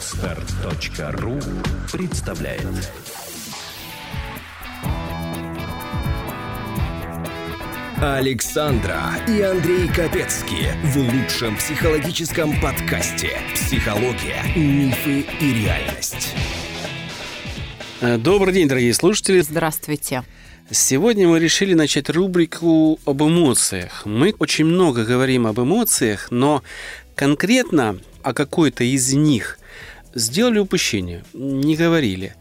Отстар.ру представляет Александра и Андрей Капецки в лучшем психологическом подкасте «Психология, мифы и реальность». Э, Добрый день, дорогие слушатели. Здравствуйте. Сегодня мы решили начать рубрику об эмоциях. Мы очень много говорим об эмоциях, но конкретно о какой-то из них сделали упущение, не говорили.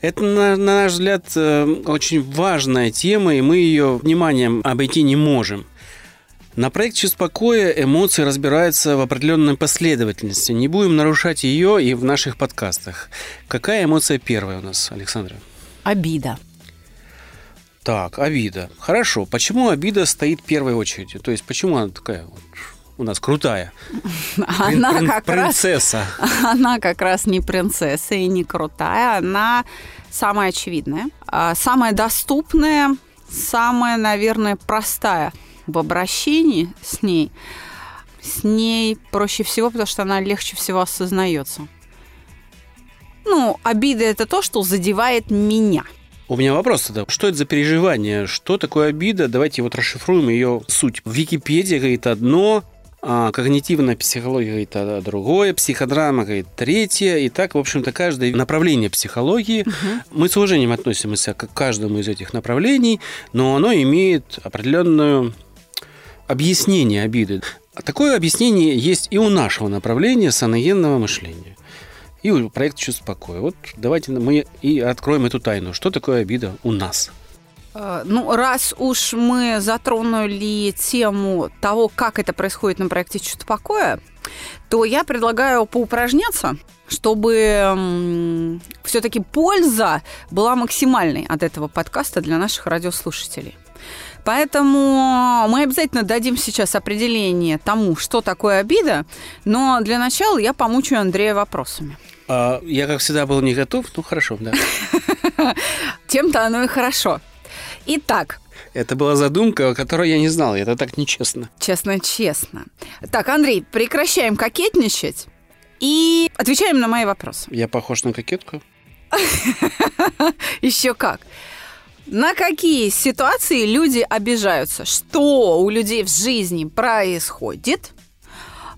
Это, на, на наш взгляд, э, очень важная тема, и мы ее вниманием обойти не можем. На проекте «Спокоя» эмоции разбираются в определенной последовательности. Не будем нарушать ее и в наших подкастах. Какая эмоция первая у нас, Александра? Обида. Так, обида. Хорошо. Почему обида стоит в первой очереди? То есть, почему она такая вот у нас крутая? Она Прин- как раз принцесса. она как раз не принцесса и не крутая, она самая очевидная, а, самая доступная, самая, наверное, простая в обращении с ней. С ней проще всего, потому что она легче всего осознается. Ну, обида это то, что задевает меня. У меня вопрос тогда. Что это за переживание? Что такое обида? Давайте вот расшифруем ее суть. В Википедии говорит одно, а когнитивная психология говорит о- другое, психодрама говорит третье. И так, в общем-то, каждое направление психологии, мы с уважением относимся к каждому из этих направлений, но оно имеет определенное объяснение обиды. А Такое объяснение есть и у нашего направления саногенного мышления. И у проекта «Чувство покоя». Вот давайте мы и откроем эту тайну. Что такое обида у нас? Э, Ну, раз уж мы затронули тему того, как это происходит на проекте «Чувство покоя», то я предлагаю поупражняться, чтобы все-таки польза была максимальной от этого подкаста для наших радиослушателей. Поэтому мы обязательно дадим сейчас определение тому, что такое обида, но для начала я помучаю Андрея вопросами. А, я, как всегда, был не готов. Ну, хорошо, да. Тем-то оно и хорошо. Итак, Это была задумка, о которой я не знал. Это так нечестно. Честно-честно. Так, Андрей, прекращаем кокетничать и отвечаем на мои вопросы. Я похож на кокетку? Еще как. На какие ситуации люди обижаются? Что у людей в жизни происходит?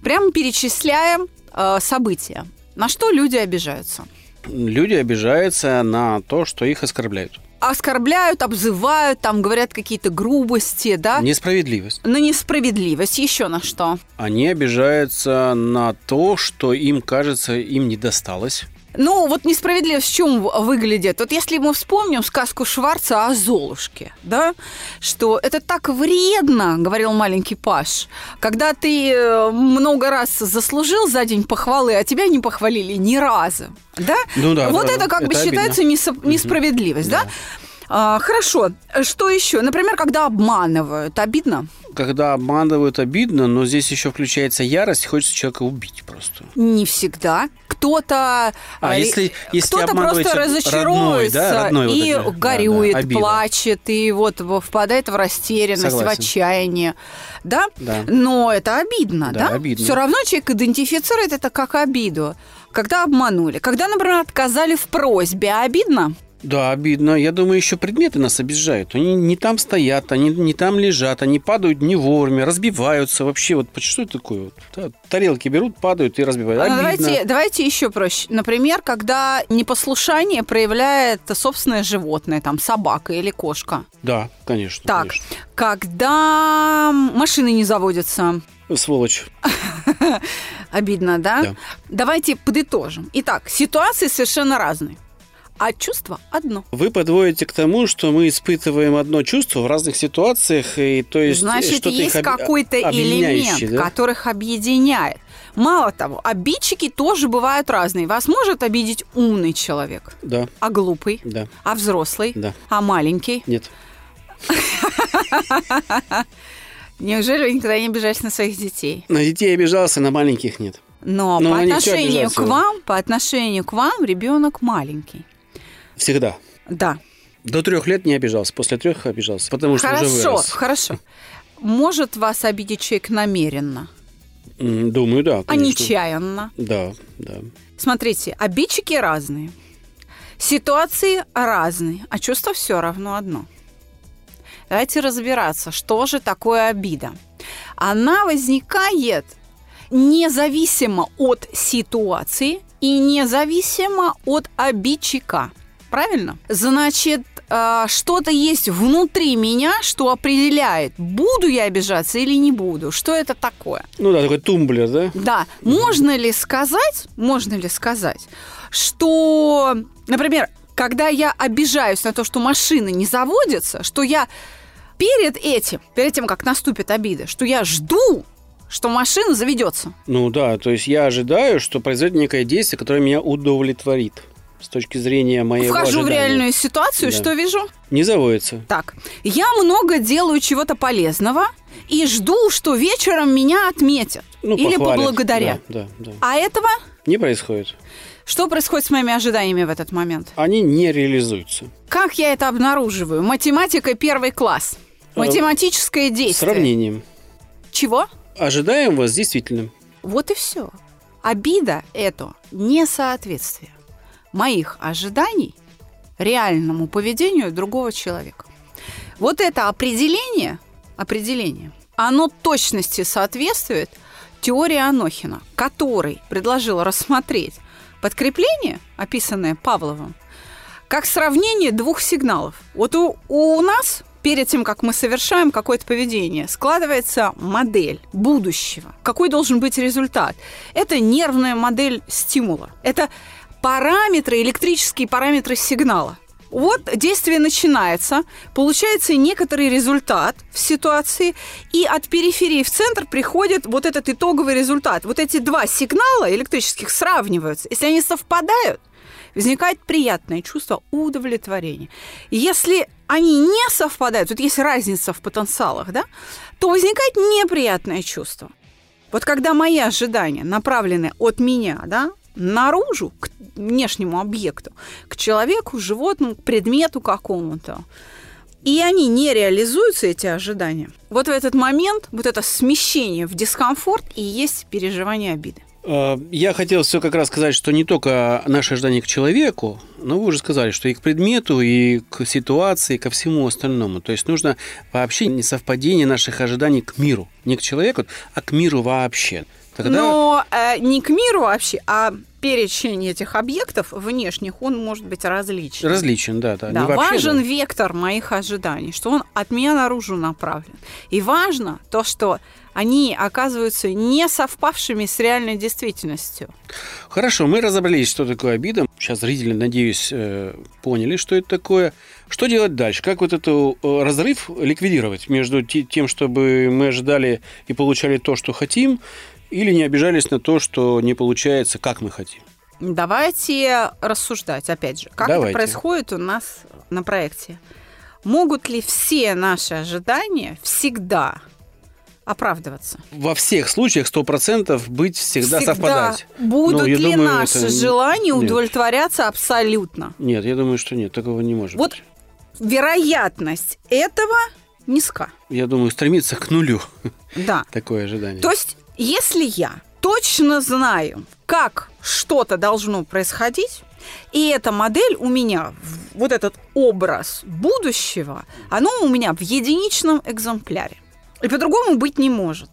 Прямо перечисляем э, события. На что люди обижаются? Люди обижаются на то, что их оскорбляют. Оскорбляют, обзывают, там говорят какие-то грубости, да? Несправедливость. На несправедливость. Еще на что? Они обижаются на то, что им кажется, им не досталось. Ну, вот несправедливость в чем выглядит? Вот если мы вспомним сказку Шварца о Золушке, да, что это так вредно, говорил маленький Паш, когда ты э, много раз заслужил за день похвалы, а тебя не похвалили ни разу, да? Ну да, Вот да, это как бы это считается обидно. несо- несправедливость, да? А, хорошо. Что еще? Например, когда обманывают, обидно? Когда обманывают, обидно, но здесь еще включается ярость, хочется человека убить просто. Не всегда. Кто-то А э, если- если кто-то просто родной, разочаруется да, родной вот и это, да, горюет, да, обида. плачет и вот впадает в растерянность, Согласен. в отчаяние, да? Да. Но это обидно, Да, да? обидно. Все равно человек идентифицирует это как обиду. Когда обманули, когда, например, отказали в просьбе, обидно? Да, обидно. Я думаю, еще предметы нас обижают. Они не там стоят, они не там лежат, они падают не вовремя, разбиваются. Вообще, вот что это такое? Да, тарелки берут, падают и разбивают. А, Обидно. Давайте, давайте еще проще. Например, когда непослушание проявляет собственное животное, там собака или кошка. Да, конечно. Так, конечно. когда машины не заводятся, Сволочь. обидно, да? Да. Давайте подытожим. Итак, ситуации совершенно разные, а чувство одно. Вы подводите к тому, что мы испытываем одно чувство в разных ситуациях, и то есть Значит, что-то есть об- какой-то элемент, да? которых объединяет. Мало того, обидчики тоже бывают разные. Вас может обидеть умный человек, Да, а глупый, да, а взрослый, да. а маленький. Нет. Неужели вы никогда не обижались на своих детей? На детей обижался, на маленьких нет. Но Ну, по отношению к вам, по отношению к вам ребенок маленький. Всегда. Да. До трех лет не обижался, после трех обижался, потому что уже Хорошо, вырос. хорошо. Может вас обидеть человек намеренно, Думаю, да, а конечно. нечаянно. Да, да. Смотрите, обидчики разные, ситуации разные, а чувство все равно одно. Давайте разбираться, что же такое обида. Она возникает независимо от ситуации и независимо от обидчика. Правильно? Значит, э, что-то есть внутри меня, что определяет, буду я обижаться или не буду. Что это такое? Ну да, такой тумблер, да? Да. Можно ли сказать, можно ли сказать, что, например, когда я обижаюсь на то, что машина не заводится, что я перед этим, перед тем, как наступит обида, что я жду, что машина заведется. Ну да, то есть я ожидаю, что произойдет некое действие, которое меня удовлетворит с точки зрения моего Вхожу в ожидания. реальную ситуацию, Да. что вижу? Не заводится. Так, я много делаю чего-то полезного и жду, что вечером меня отметят Ну, или похвалят. поблагодарят. Да, да, да. А этого Не происходит. что происходит с моими ожиданиями в этот момент? Они не реализуются. Как я это обнаруживаю? Математика первый класс. А, Математическое действие. Сравнением. Чего? Ожидаемого с действительным. Вот и все. Обида – это несоответствие моих ожиданий реальному поведению другого человека. Вот это определение, определение, оно точности соответствует теории Анохина, который предложил рассмотреть подкрепление, описанное Павловым, как сравнение двух сигналов. Вот у, у нас перед тем, как мы совершаем какое-то поведение, складывается модель будущего. Какой должен быть результат? Это нервная модель стимула. Это параметры, электрические параметры сигнала. Вот действие начинается, получается некоторый результат в ситуации, и от периферии в центр приходит вот этот итоговый результат. Вот эти два сигнала электрических сравниваются. Если они совпадают, возникает приятное чувство удовлетворения. Если они не совпадают, вот есть разница в потенциалах, да, то возникает неприятное чувство. Вот когда мои ожидания направлены от меня, да, наружу, к внешнему объекту, к человеку, животному, к предмету какому-то, и они не реализуются, эти ожидания, вот в этот момент, вот это смещение в дискомфорт и есть переживание обиды. Э, Я хотел все как раз сказать, что не только наше ожидание к человеку, но вы уже сказали, что и к предмету, и к ситуации, и ко всему остальному. То есть нужно вообще несовпадение наших ожиданий к миру. Не к человеку, а к миру вообще. Тогда Но э, не к миру вообще, а перечень этих объектов внешних, он может быть различен. различен, да, да. Да, не вообще, важен да. вектор моих ожиданий, что он от меня наружу направлен. И важно то, что они оказываются не совпавшими с реальной действительностью. Хорошо, мы разобрались, что такое обида. Сейчас зрители, надеюсь, э, поняли, что это такое. Что делать дальше? Как вот этот э, разрыв ликвидировать между те- тем, чтобы мы ожидали и получали то, что хотим, или не обижались на то, что не получается, как мы хотим? Давайте рассуждать, опять же, как Давайте. это происходит у нас на проекте. Могут ли все наши ожидания всегда оправдываться? Во всех случаях 100% быть всегда, совпадать. Будут Ну, ли думаю, наши это- желания нет. удовлетворяться абсолютно? Нет, я думаю, что нет, такого не может Вот быть. вероятность этого низка. Я думаю, стремиться к нулю Да. такое ожидание. То есть, если я точно знаю, как что-то должно происходить, и эта модель у меня, вот этот образ будущего, оно у меня в единичном экземпляре. И по-другому быть не может.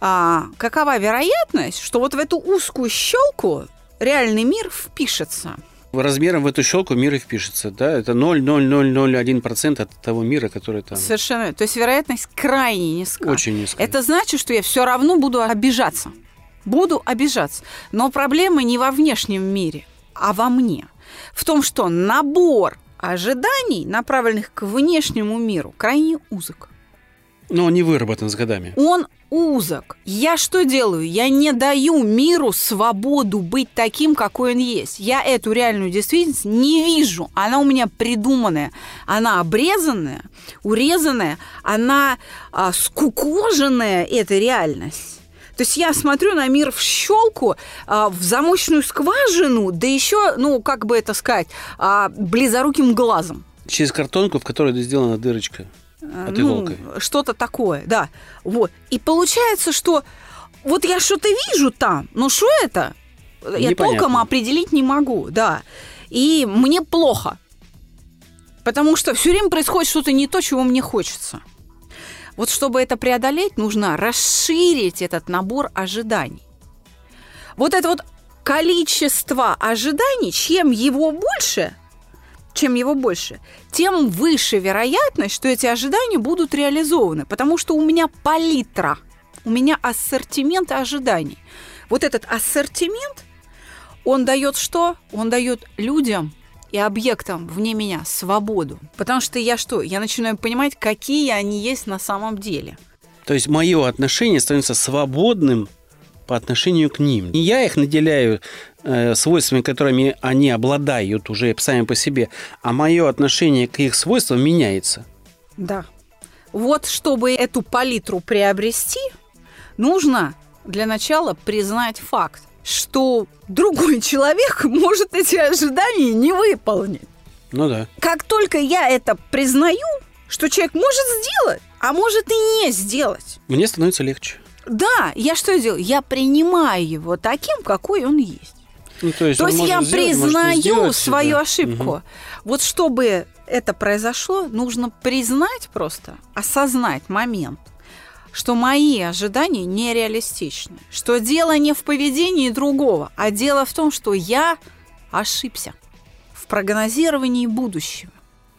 А какова вероятность, что вот в эту узкую щелку реальный мир впишется? Размером в эту щелку мир и впишется, да? Это 0,0001% от того мира, который там Совершенно. То есть вероятность крайне низка. очень низкий. Это значит, что я все равно буду обижаться. Буду обижаться. Но проблема не во внешнем мире, а во мне. В том, что набор ожиданий, направленных к внешнему миру, крайне узок. Но он не выработан с годами. Он узок. Я что делаю? Я не даю миру свободу быть таким, какой он есть. Я эту реальную действительность не вижу. Она у меня придуманная. Она обрезанная, урезанная, она а, скукоженная, эта реальность. То есть я смотрю на мир в щелку, а, в замочную скважину, да еще, ну, как бы это сказать, а, близоруким глазом. Через картонку, в которой сделана дырочка. От ну, иголкой. что-то такое, да. Вот. И получается, что вот я что-то вижу там, но что это? Я Непонятно. толком определить не могу, да. И мне плохо. Потому что все время происходит что-то не то, чего мне хочется. Вот чтобы это преодолеть, нужно расширить этот набор ожиданий. Вот это вот количество ожиданий, чем его больше, чем его больше, тем выше вероятность, что эти ожидания будут реализованы. Потому что у меня палитра, у меня ассортимент ожиданий. Вот этот ассортимент, он дает что? Он дает людям и объектам вне меня свободу. Потому что я что? Я начинаю понимать, какие они есть на самом деле. То есть мое отношение становится свободным по отношению к ним. Не я их наделяю э, свойствами, которыми они обладают уже сами по себе, а мое отношение к их свойствам меняется. Да. Вот чтобы эту палитру приобрести, нужно для начала признать факт, что другой человек может эти ожидания не выполнить. Ну да. Как только я это признаю, что человек может сделать, а может и не сделать, Мне становится легче. Да, я что делаю? Я принимаю его таким, какой он есть. Ну, то есть, То есть я сделать, признаю свою да. ошибку. Мгм. Вот чтобы это произошло, нужно признать просто, осознать момент, что мои ожидания нереалистичны. Что дело не в поведении другого, а дело в том, что я ошибся в прогнозировании будущего.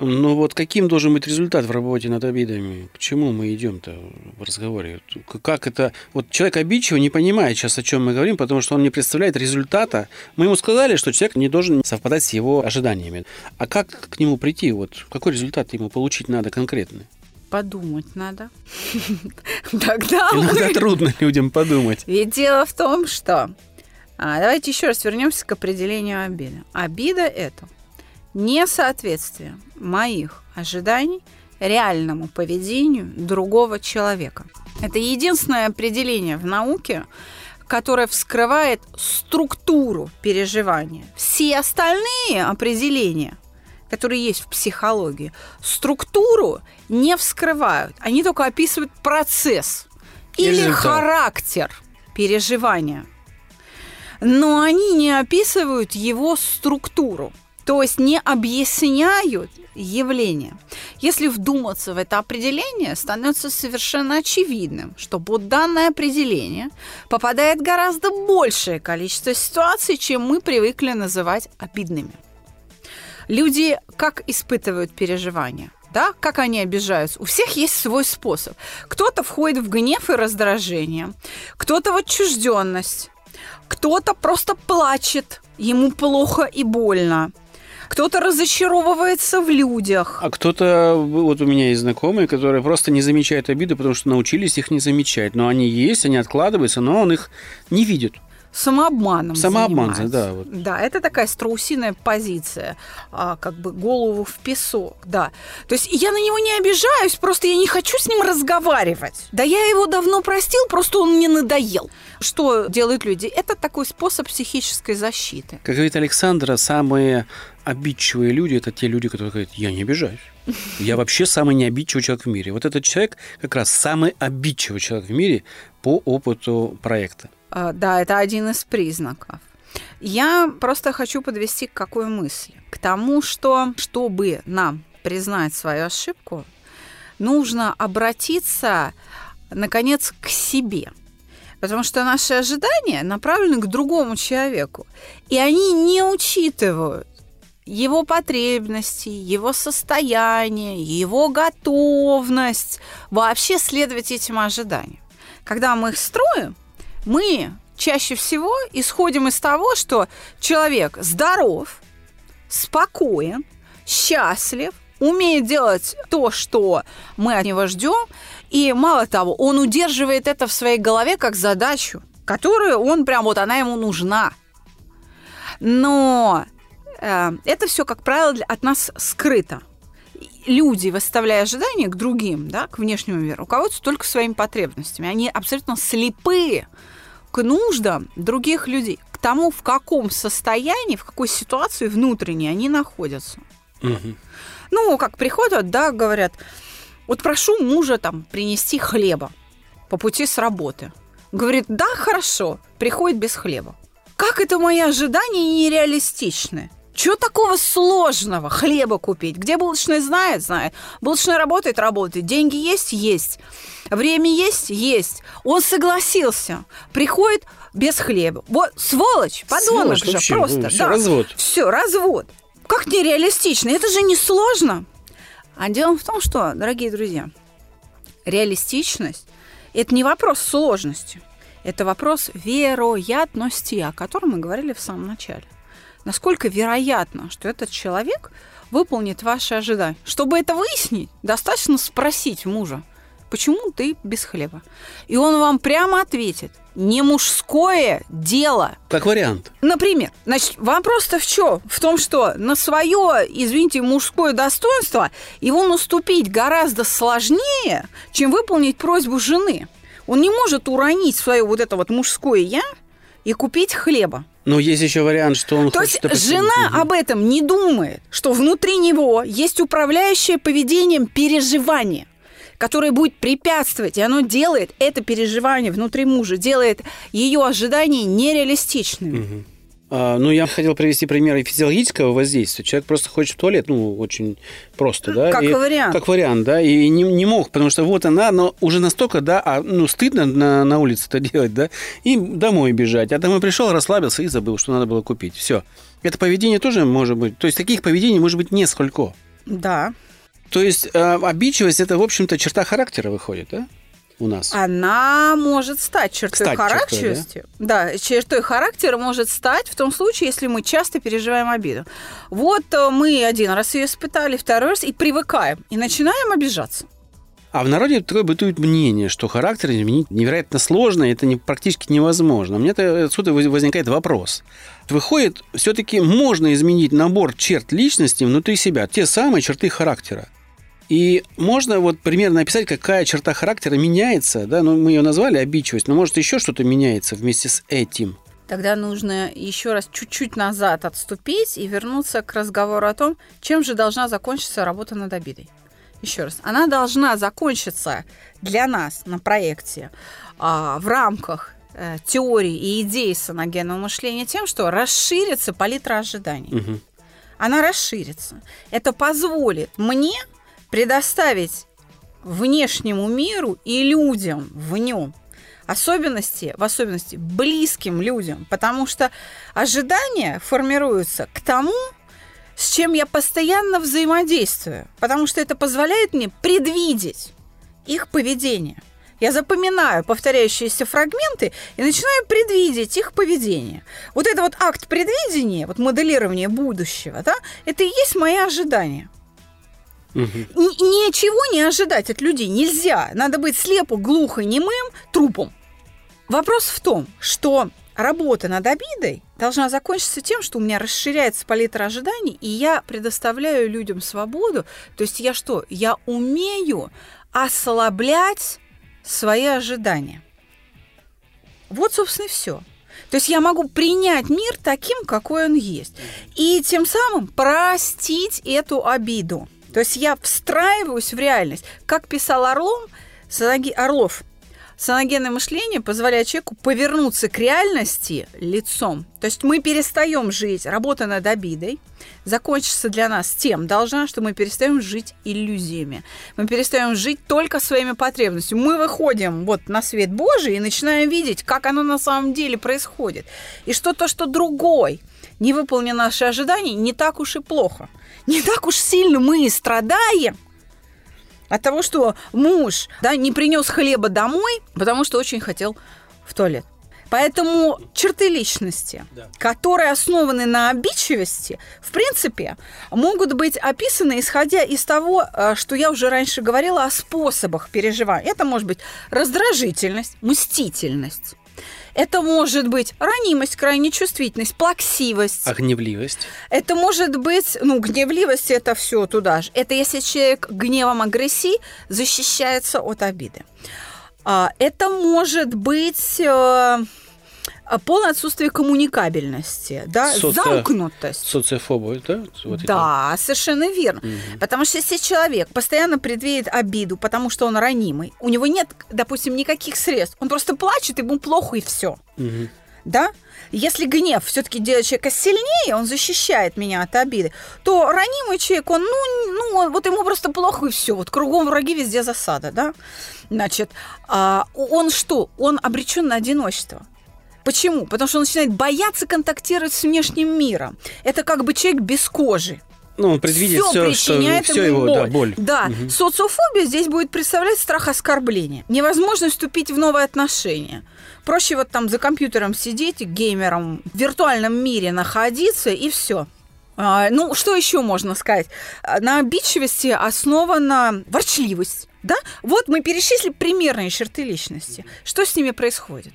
Ну вот каким должен быть результат в работе над обидами? К чему мы идем-то в разговоре? Как это... Вот человек обидчивый не понимает сейчас, о чем мы говорим, потому что он не представляет результата. Мы ему сказали, что человек не должен совпадать с его ожиданиями. А как к нему прийти? Вот какой результат ему получить надо конкретный? Подумать надо. Тогда Иногда мы- трудно людям подумать. Ведь дело в том, что... А, давайте еще раз вернемся к определению обиды. Обида – это несоответствие моих ожиданий реальному поведению другого человека. Это единственное определение в науке, которое вскрывает структуру переживания. Все остальные определения, которые есть в психологии, структуру не вскрывают. Они только описывают процесс или Результат. характер переживания. Но они не описывают его структуру, то есть не объясняют явление. Если вдуматься в это определение, становится совершенно очевидным, что под данное определение попадает гораздо большее количество ситуаций, чем мы привыкли называть обидными. Люди как испытывают переживания? Да, как они обижаются? У всех есть свой способ. Кто-то входит в гнев и раздражение, кто-то в отчужденность, кто-то просто плачет, ему плохо и больно, кто-то разочаровывается в людях. А кто-то, вот у меня есть знакомые, которые просто не замечают обиды, потому что научились их не замечать. Но они есть, они откладываются, но он их не видит. самообманом Самообман, да, вот. Да, это такая страусиная позиция, а, как бы голову в песок, да. То есть я на него не обижаюсь, просто я не хочу с ним разговаривать. Да я его давно простил, просто он мне надоел. Что делают люди? Это такой способ психической защиты. Как говорит Александра, самые обидчивые люди – это те люди, которые говорят, я не обижаюсь. Я вообще самый необидчивый человек в мире. Вот этот человек как раз самый обидчивый человек в мире по опыту проекта. А, Да, это один из признаков. Я просто хочу подвести к какой мысли? К тому, что чтобы нам признать свою ошибку, нужно обратиться, наконец, к себе. Потому что наши ожидания направлены к другому человеку. И они не учитывают его потребности, его состояние, его готовность вообще следовать этим ожиданиям. Когда мы их строим, мы чаще всего исходим из того, что человек здоров, спокоен, счастлив, умеет делать то, что мы от него ждем, и мало того, он удерживает это в своей голове как задачу, которую он прям вот она ему нужна. Но это все, как правило, от нас скрыто. Люди, выставляя ожидания к другим, да, к внешнему миру, руководствуются только своими потребностями. Они абсолютно слепые к нуждам других людей, к тому, в каком состоянии, в какой ситуации внутренней они находятся. Мгм. Ну, как приходят, да, говорят, вот прошу мужа там принести хлеба по пути с работы. Говорит, да, хорошо, приходит без хлеба. как это мои ожидания нереалистичны? Чего такого сложного хлеба купить? Где булочная знает, знает. Булочная работает, работает. Деньги есть, есть. Время есть, есть. Он согласился. Приходит без хлеба. Вот сволочь, подонок Сволочь же вообще, просто. ну, всё, развод. Все, развод. Как нереалистично. Это же не сложно. А дело в том, что, дорогие друзья, реалистичность – это не вопрос сложности. Это вопрос вероятности, о котором мы говорили в самом начале. Насколько вероятно, что этот человек выполнит ваши ожидания. Чтобы это выяснить, достаточно спросить мужа, почему ты без хлеба? И он вам прямо ответит, не мужское дело. Как вариант. Например, значит, вопрос-то в чем? В том, что на свое, извините, мужское достоинство его наступить гораздо сложнее, чем выполнить просьбу жены. Он не может уронить свое вот это вот мужское «я» и купить хлеба. Но есть еще вариант, что он То хочет... есть допустим, жена мгм. об этом не думает, что внутри него есть управляющее поведением переживание, которое будет препятствовать, и оно делает это переживание внутри мужа, делает ее ожидания нереалистичными. А, ну, я хотел привести пример физиологического воздействия. Человек просто хочет в туалет, ну, очень просто, да. Как и- вариант. Как вариант, да, и не, не мог, потому что вот она, но уже настолько, да, а, ну, стыдно на, на улице это делать, да, и домой бежать. А домой пришел, расслабился и забыл, что надо было купить. Все. Это поведение тоже может быть, то есть таких поведений может быть несколько. Да. То есть э, обидчивость это, в общем-то, черта характера выходит, да, у нас. Она может стать чертой чертой, характерности. да? чертой характера может стать в том случае, если мы часто переживаем обиду. Вот э, мы один раз ее испытали, второй раз, и привыкаем, и начинаем обижаться. А в народе такое бытует мнение, что характер изменить невероятно сложно, и это не, практически невозможно. У меня -то отсюда воз- возникает вопрос. Выходит, все-таки можно изменить набор черт личности внутри себя, те самые черты характера. И можно вот примерно описать, какая черта характера меняется, да, ну мы ее назвали обидчивость, но может еще что-то меняется вместе с этим. Тогда нужно еще раз чуть-чуть назад отступить и вернуться к разговору о том, чем же должна закончиться работа над обидой. Еще раз, она должна закончиться для нас на проекте а, в рамках э, теории и идеи саногенного мышления тем, что расширится палитра ожиданий. Мгм. Она расширится. Это позволит мне предоставить внешнему миру и людям в нем особенности, в особенности близким людям, потому что ожидания формируются к тому, с чем я постоянно взаимодействую, потому что это позволяет мне предвидеть их поведение. Я запоминаю повторяющиеся фрагменты и начинаю предвидеть их поведение. Вот это вот акт предвидения, вот моделирование будущего, да, это и есть мои ожидания. Н- ничего не ожидать от людей нельзя. Надо быть слепо, глухо, немым трупом. Вопрос в том, что работа над обидой должна закончиться тем, что у меня расширяется палитра ожиданий, и я предоставляю людям свободу. То есть я что? Я умею ослаблять свои ожидания. Вот, собственно, и все. То есть я могу принять мир таким, какой он есть. И тем самым простить эту обиду. То есть я встраиваюсь в реальность. Как писал Орлом, Санаги- Орлов, саногенное мышление позволяет человеку повернуться к реальности лицом. То есть мы перестаем жить, работа над обидой, закончится для нас тем должна, что мы перестаем жить иллюзиями. Мы перестаем жить только своими потребностями. Мы выходим вот на свет Божий и начинаем видеть, как оно на самом деле происходит. И что то, что другой не выполнил наши ожидания, не так уж и плохо. Не так уж сильно мы и страдаем, от того, что муж да, не принес хлеба домой, потому что очень хотел в туалет. Поэтому черты личности, Да. которые основаны на обидчивости, в принципе, могут быть описаны, исходя из того, э, что я уже раньше говорила о способах переживания. Это может быть раздражительность, мстительность. Это может быть ранимость, крайняя чувствительность, плаксивость. А гневливость? Это может быть, ну, гневливость это все туда же. Это если человек гневом агрессии защищается от обиды. А, Это может быть э, полное отсутствие коммуникабельности, да, Соци- замкнутость. Социофобы, да? Вот? Да, совершенно верно. Мгм. Потому что если человек постоянно предвидит обиду, потому что он ранимый, у него нет, допустим, никаких средств, он просто плачет, ему плохо и все. Мгм. да? Если гнев все-таки делает человека сильнее, он защищает меня от обиды, то ранимый человек, он, ну, ну, вот ему просто плохо и все, вот кругом враги, везде засада, да? Значит, а, он что? Он обречен на одиночество. Почему? Потому что он начинает бояться контактировать с внешним миром. Это как бы человек без кожи. Ну, он предвидит все, что, все его боль. Да, боль. Да, Мгм. социофобия здесь будет представлять страх оскорбления. Невозможность вступить в новые отношения. Проще вот там за компьютером сидеть, геймером, в виртуальном мире находиться и все. Ну, что еще можно сказать? А, На обидчивости основана ворчливость. Да? Вот мы перечислили примерные черты личности. Что с ними происходит?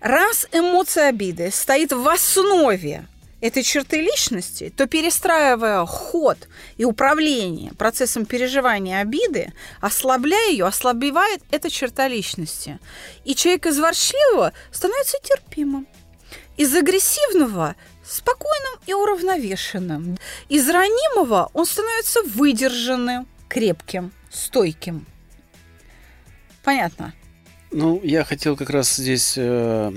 Раз эмоция обиды стоит в основе этой черты личности, то перестраивая ход и управление процессом переживания обиды, ослабляя ее, ослабевает эта черта личности. И человек из ворчливого становится терпимым. Из агрессивного спокойным и уравновешенным. Из ранимого он становится выдержанным, крепким, стойким. Понятно? Ну, я хотел как раз здесь э,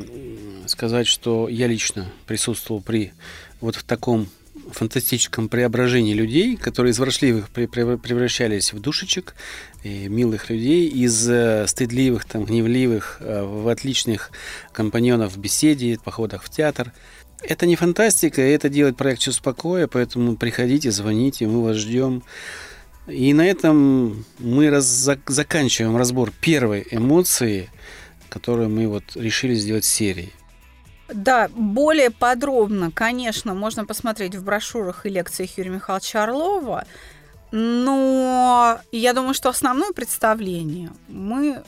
сказать, что я лично присутствовал при вот в таком фантастическом преображении людей, которые из воршливых пре- пре- превращались в душечек, и милых людей, из э, стыдливых, там, гневливых, э, в отличных компаньонов в беседе, походах в театр. Это не фантастика, это делает проект «Чувство покоя», поэтому приходите, звоните, мы вас ждем. И на этом мы раз, зак- заканчиваем разбор первой эмоции, которую мы вот решили сделать серией. Да, более подробно, конечно, можно посмотреть в брошюрах и лекциях Юрия Михайловича Орлова. Но я думаю, что основное представление мы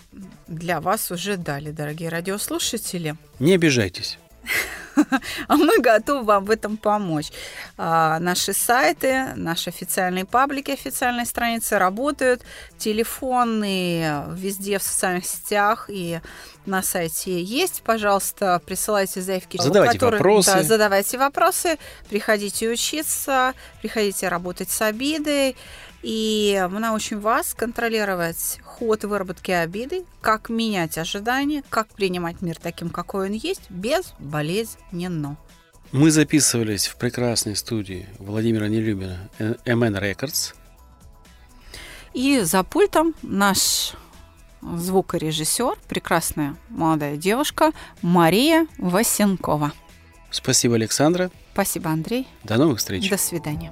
для вас уже дали, дорогие радиослушатели. Не обижайтесь. А мы готовы вам в этом помочь. А, наши сайты, наши официальные паблики, официальные страницы работают. Телефоны везде в социальных сетях и на сайте есть. Пожалуйста, присылайте заявки. Задавайте вопросы. Да, задавайте вопросы. Приходите учиться, приходите работать с обидой. И мы научим вас контролировать ход выработки обиды, как менять ожидания, как принимать мир таким, какой он есть, безболезненно. Мы записывались в прекрасной студии Владимира Нелюбина MN Records. И за пультом наш звукорежиссер, прекрасная молодая девушка Мария Васенкова. Спасибо, Александра. Спасибо, Андрей. До новых встреч. До свидания.